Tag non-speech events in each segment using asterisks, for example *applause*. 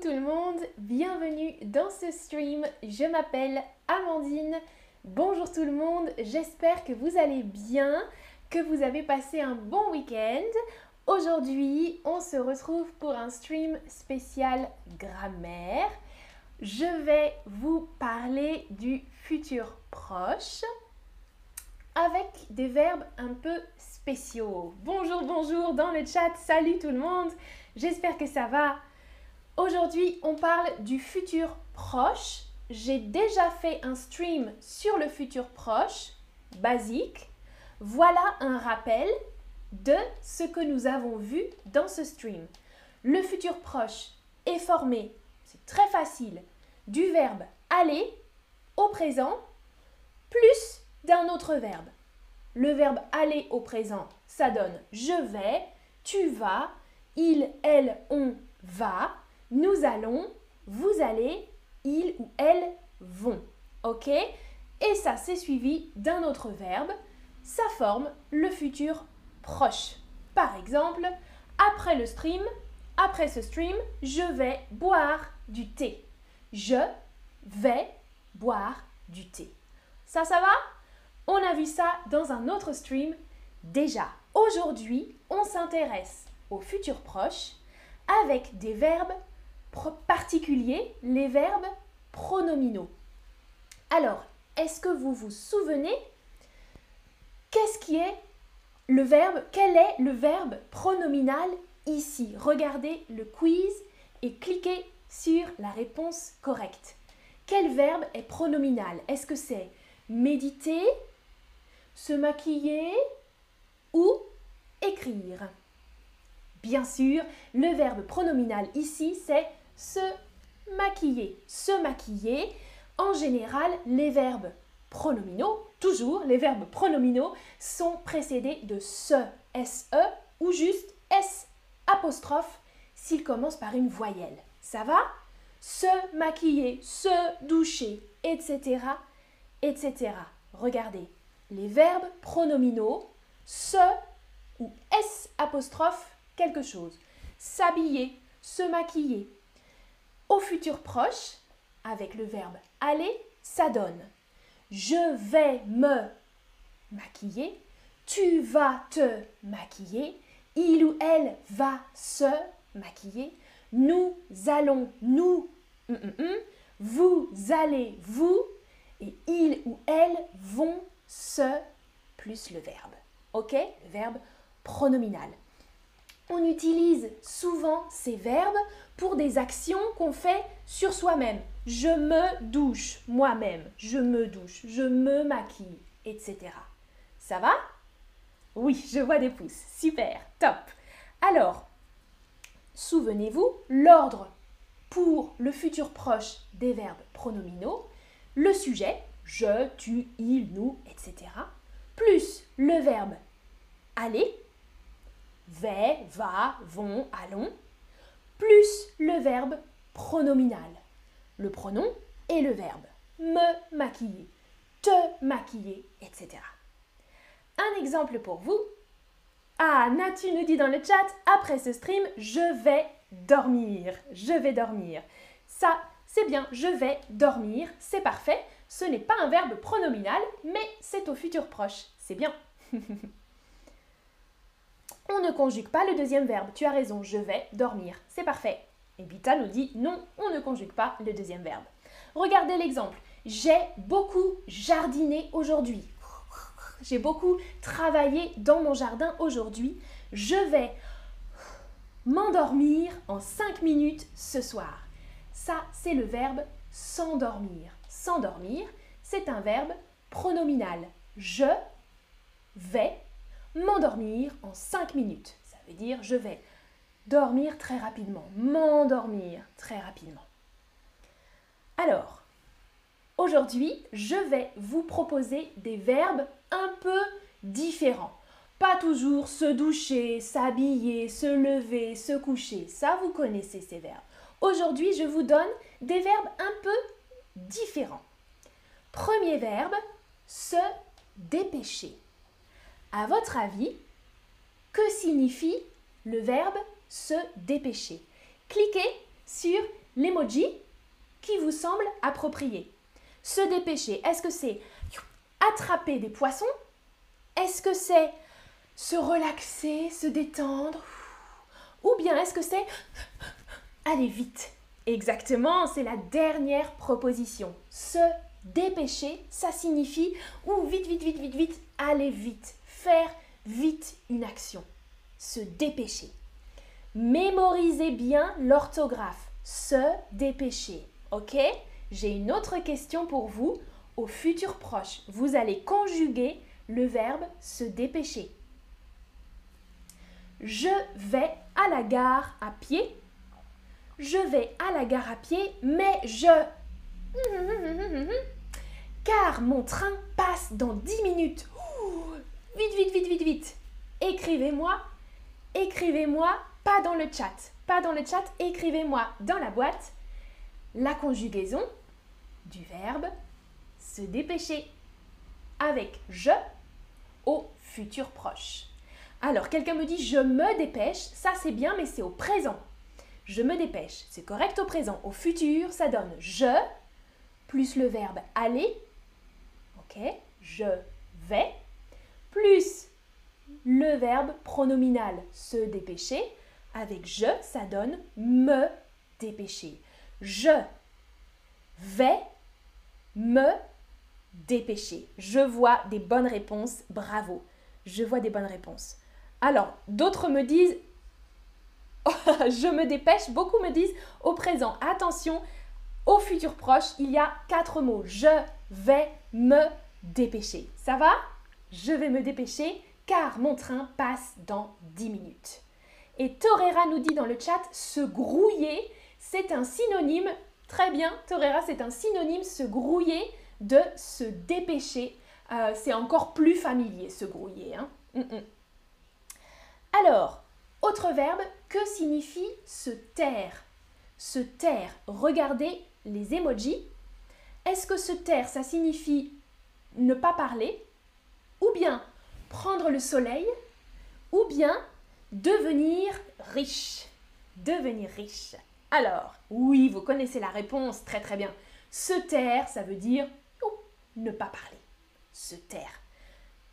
tout le monde, bienvenue dans ce stream. Je m'appelle Amandine. Bonjour tout le monde, j'espère que vous allez bien, que vous avez passé un bon week-end. Aujourd'hui, on se retrouve pour un stream spécial grammaire. Je vais vous parler du futur proche avec des verbes un peu spéciaux. Bonjour, bonjour dans le chat, salut tout le monde, j'espère que ça va. Aujourd'hui, on parle du futur proche. J'ai déjà fait un stream sur le futur proche, basique. Voilà un rappel de ce que nous avons vu dans ce stream. Le futur proche est formé, c'est très facile, du verbe aller au présent plus d'un autre verbe. Le verbe aller au présent, ça donne je vais, tu vas, il, elle, on va, nous allons, vous allez, ils ou elles vont. OK? Et ça, c'est suivi d'un autre verbe. Ça forme le futur proche. Par exemple, après le stream, après ce stream, je vais boire du thé. Je vais boire du thé. Ça, ça va? On a vu ça dans un autre stream déjà. Aujourd'hui, on s'intéresse au futur proche avec des verbes particuliers, les verbes pronominaux. Alors, est-ce que vous vous souvenez qu'est-ce qui est le verbe Quel est le verbe pronominal ici? Regardez le quiz et cliquez sur la réponse correcte. Quel verbe est pronominal? Est-ce que c'est méditer, se maquiller ou écrire? Bien sûr, le verbe pronominal ici, c'est se maquiller. Se maquiller, en général, les verbes pronominaux, toujours les verbes pronominaux, sont précédés de se, se ou juste s apostrophe s'ils commencent par une voyelle. Ça va? Se maquiller, se doucher, etc., etc. Regardez, les verbes pronominaux, se ou s apostrophe quelque chose. S'habiller, se maquiller, au futur proche, avec le verbe aller, ça donne. Je vais me maquiller, tu vas te maquiller, il ou elle va se maquiller, nous allons nous, mm, mm, mm, vous allez vous, et il ou elle vont se plus le verbe. Ok? Le verbe pronominal on utilise souvent ces verbes pour des actions qu'on fait sur soi-même. Je me douche moi-même, je me douche, je me maquille, etc. Ça va? Oui, je vois des pouces. Super, top. Alors, souvenez-vous, l'ordre pour le futur proche des verbes pronominaux, le sujet, je, tu, il, nous, etc., plus le verbe aller, vais, va, vont, allons, plus le verbe pronominal. Le pronom et le verbe. Me maquiller, te maquiller, etc. Un exemple pour vous. Ah, Natu nous dit dans le chat, après ce stream, je vais dormir. Je vais dormir. Ça, c'est bien, je vais dormir, c'est parfait. Ce n'est pas un verbe pronominal, mais c'est au futur proche. C'est bien. *laughs* On ne conjugue pas le deuxième verbe. Tu as raison, je vais dormir. C'est parfait. Et Bita nous dit non, on ne conjugue pas le deuxième verbe. Regardez l'exemple. J'ai beaucoup jardiné aujourd'hui. J'ai beaucoup travaillé dans mon jardin aujourd'hui. Je vais m'endormir en 5 minutes ce soir. Ça, c'est le verbe s'endormir. S'endormir, c'est un verbe pronominal. Je vais m'endormir en 5 minutes. Ça veut dire je vais dormir très rapidement, m'endormir très rapidement. Alors, aujourd'hui, je vais vous proposer des verbes un peu différents. Pas toujours se doucher, s'habiller, se lever, se coucher. Ça, vous connaissez ces verbes. Aujourd'hui, je vous donne des verbes un peu différents. Premier verbe, se dépêcher. À votre avis, que signifie le verbe se dépêcher? Cliquez sur l'emoji qui vous semble approprié. Se dépêcher, est-ce que c'est attraper des poissons? Est-ce que c'est se relaxer, se détendre? Ou bien est-ce que c'est aller vite? Exactement, c'est la dernière proposition. Se dépêcher, ça signifie ou vite, vite, vite, vite, vite, aller vite, faire vite une action. Se dépêcher. Mémorisez bien l'orthographe. Se dépêcher. Ok? J'ai une autre question pour vous. Au futur proche, vous allez conjuguer le verbe se dépêcher. Je vais à la gare à pied. Je vais à la gare à pied, mais je... *laughs* Car mon train passe dans 10 minutes. Vite, vite, vite, vite, vite. Écrivez-moi, écrivez-moi, pas dans le chat, pas dans le chat, écrivez-moi dans la boîte la conjugaison du verbe se dépêcher avec je au futur proche. Alors, quelqu'un me dit je me dépêche, ça c'est bien, mais c'est au présent. Je me dépêche, c'est correct au présent. Au futur, ça donne je plus le verbe aller, ok, je vais, plus le verbe pronominal se dépêcher, avec je, ça donne me dépêcher. Je vais me dépêcher. Je vois des bonnes réponses, bravo. Je vois des bonnes réponses. Alors, d'autres me disent, *laughs* je me dépêche, beaucoup me disent au présent, attention, au futur proche, il y a quatre mots. Je vais me dépêcher. Ça va? Je vais me dépêcher car mon train passe dans 10 minutes. Et Torera nous dit dans le chat, se grouiller, c'est un synonyme, très bien, Torera, c'est un synonyme, se grouiller, de se dépêcher. Euh, c'est encore plus familier, se grouiller. Hein. Mm, mm. Alors, autre verbe, que signifie se taire? Se taire, regardez les emojis. Est-ce que se taire, ça signifie ne pas parler? Ou bien prendre le soleil Ou bien devenir riche Devenir riche. Alors, oui, vous connaissez la réponse, très très bien. Se taire, ça veut dire ne pas parler. Se taire.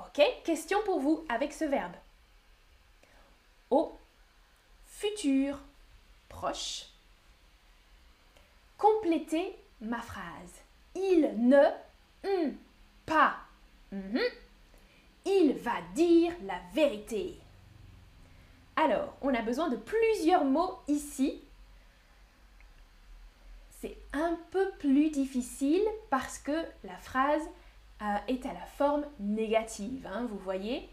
Ok Question pour vous avec ce verbe. Au futur proche, complétez ma phrase. Il ne hum, pas. Mhm. Il va dire la vérité. Alors, on a besoin de plusieurs mots ici. C'est un peu plus difficile parce que la phrase euh, est à la forme négative, hein, vous voyez.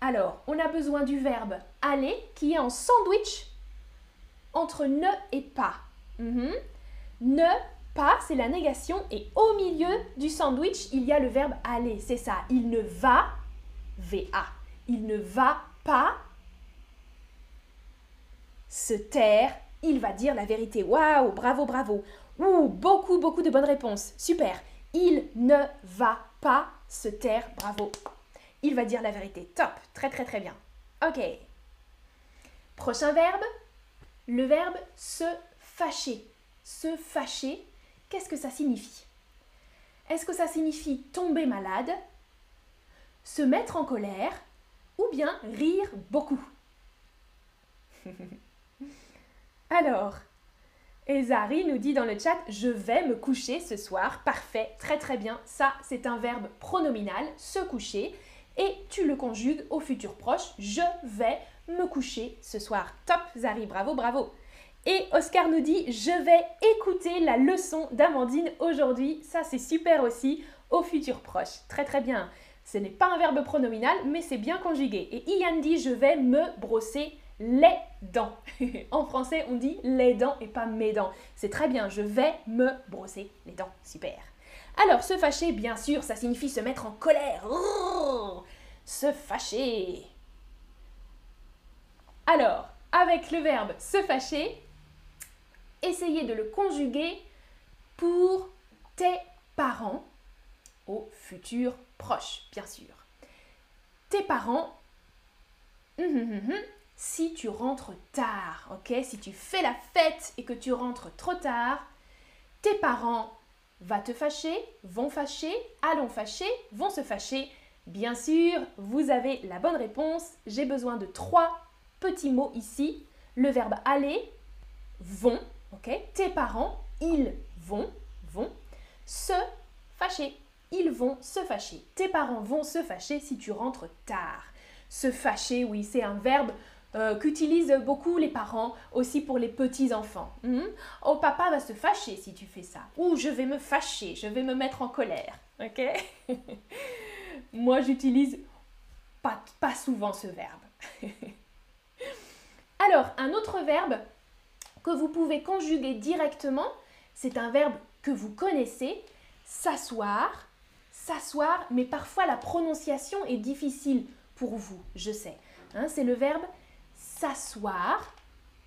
Alors, on a besoin du verbe aller qui est en sandwich entre ne et pas. Mhm. Ne pas, c'est la négation et au milieu du sandwich, il y a le verbe aller. C'est ça. Il ne va, VA. Il ne va pas se taire. Il va dire la vérité. Waouh, bravo, bravo. Ouh, beaucoup, beaucoup de bonnes réponses. Super. Il ne va pas se taire. Bravo. Il va dire la vérité. Top. Très, très, très bien. Ok. Prochain verbe. Le verbe se fâcher. Se fâcher Qu'est-ce que ça signifie? Est-ce que ça signifie tomber malade, se mettre en colère ou bien rire beaucoup *laughs* Alors, Ezari nous dit dans le chat Je vais me coucher ce soir. Parfait, très très bien. Ça, c'est un verbe pronominal, se coucher. Et tu le conjugues au futur proche Je vais me coucher ce soir. Top, Zari, bravo, bravo. Et Oscar nous dit Je vais écouter la leçon d'Amandine aujourd'hui. Ça, c'est super aussi au futur proche. Très très bien. Ce n'est pas un verbe pronominal, mais c'est bien conjugué. Et Ian dit Je vais me brosser les dents. *laughs* en français, on dit les dents et pas mes dents. C'est très bien. Je vais me brosser les dents. Super. Alors, se fâcher, bien sûr, ça signifie se mettre en colère. se fâcher. Alors, avec le verbe se fâcher, essayez de le conjuguer pour tes parents au futur proche, bien sûr. Tes parents, hum, hum, hum, si tu rentres tard, ok? Si tu fais la fête et que tu rentres trop tard, tes parents va te fâcher, vont fâcher, allons fâcher, vont se fâcher. Bien sûr, vous avez la bonne réponse. J'ai besoin de trois petits mots ici. Le verbe aller, vont, ok? Tes parents, ils vont, vont, se fâcher. Ils vont se fâcher. Tes parents vont se fâcher si tu rentres tard. Se fâcher, oui, c'est un verbe euh, qu'utilisent beaucoup les parents aussi pour les petits-enfants. Hmm? Oh, papa va se fâcher si tu fais ça. Ou je vais me fâcher, je vais me mettre en colère. Ok? *laughs* Moi, j'utilise pas, pas souvent ce verbe. *laughs* Alors, un autre verbe que vous pouvez conjuguer directement, c'est un verbe que vous connaissez, s'asseoir, s'asseoir, mais parfois la prononciation est difficile pour vous, je sais. Hein, c'est le verbe s'asseoir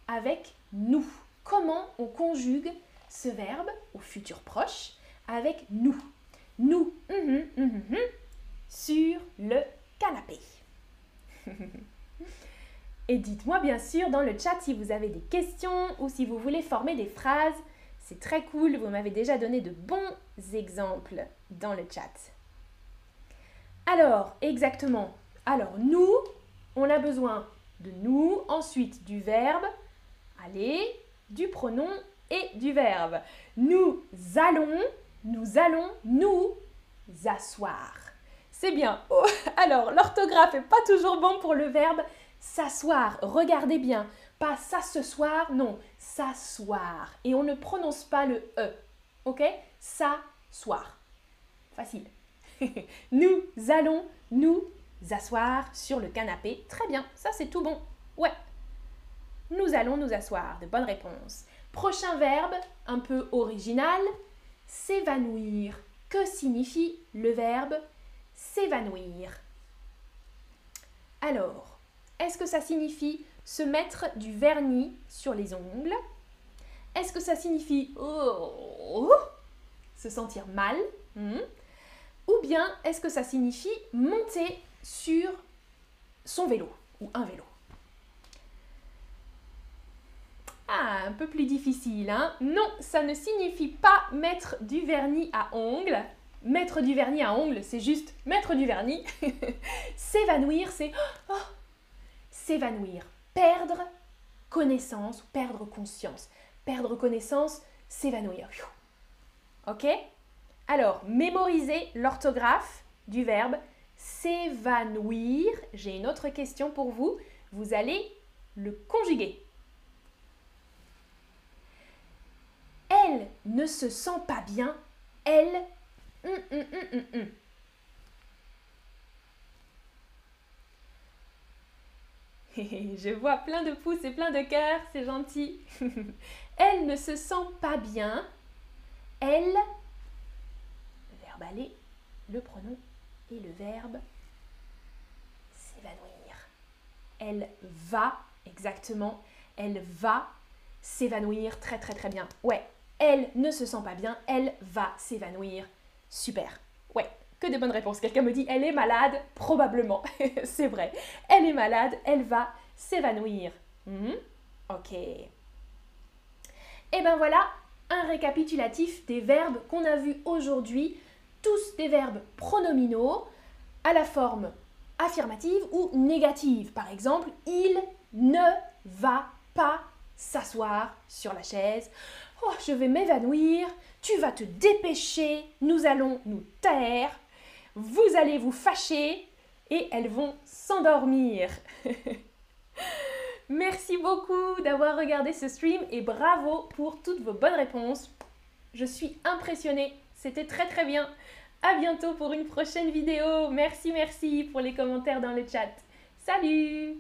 avec nous. Comment on conjugue ce verbe au futur proche avec nous? Nous, hum, hum, hum, sur le canapé. *laughs* Et dites-moi bien sûr dans le chat si vous avez des questions ou si vous voulez former des phrases. C'est très cool, vous m'avez déjà donné de bons exemples dans le chat. Alors, exactement. Alors, nous, on a besoin de nous, ensuite du verbe aller, du pronom et du verbe. Nous allons, nous allons nous asseoir. C'est bien. Oh, alors, l'orthographe n'est pas toujours bon pour le verbe s'asseoir. Regardez bien. Pas s'asseoir, non, s'asseoir. Et on ne prononce pas le E. Ok? S'asseoir. Facile. *laughs* nous allons nous asseoir sur le canapé. Très bien, ça c'est tout bon. Ouais. Nous allons nous asseoir. De bonnes réponses. Prochain verbe, un peu original, s'évanouir. Que signifie le verbe s'évanouir? Alors, est-ce que ça signifie se mettre du vernis sur les ongles? Est-ce que ça signifie oh, se sentir mal? Hmm? Ou bien est-ce que ça signifie monter sur son vélo ou un vélo? Ah, un peu plus difficile, hein? Non, ça ne signifie pas mettre du vernis à ongles. Mettre du vernis à ongles, c'est juste mettre du vernis. *laughs* S'évanouir, c'est oh, s'évanouir, perdre connaissance perdre conscience. Perdre connaissance, s'évanouir. Ok? Alors, mémorisez l'orthographe du verbe s'évanouir. J'ai une autre question pour vous. Vous allez le conjuguer. Elle ne se sent pas bien. Elle... Hum, hum, hum, *laughs* Je vois plein de pouces et plein de cœurs, c'est gentil. *laughs* Elle ne se sent pas bien. Elle, le verbe aller, le pronom et le verbe s'évanouir. Elle va, exactement, elle va s'évanouir très très très bien. Ouais, elle ne se sent pas bien, elle va s'évanouir. Super. Ouais, que de bonnes réponses. Quelqu'un me dit elle est malade, probablement. *laughs* C'est vrai. Elle est malade, elle va s'évanouir. Hmm? Ok. Et eh ben voilà un récapitulatif des verbes qu'on a vus aujourd'hui tous des verbes pronominaux à la forme affirmative ou négative. Par exemple, il ne va pas s'asseoir sur la chaise. Oh, je vais m'évanouir. Tu vas te dépêcher. Nous allons nous taire. Vous allez vous fâcher et elles vont s'endormir. *laughs* Merci beaucoup d'avoir regardé ce stream et bravo pour toutes vos bonnes réponses. Je suis impressionnée. C'était très très bien. À bientôt pour une prochaine vidéo. Merci, merci pour les commentaires dans le chat. Salut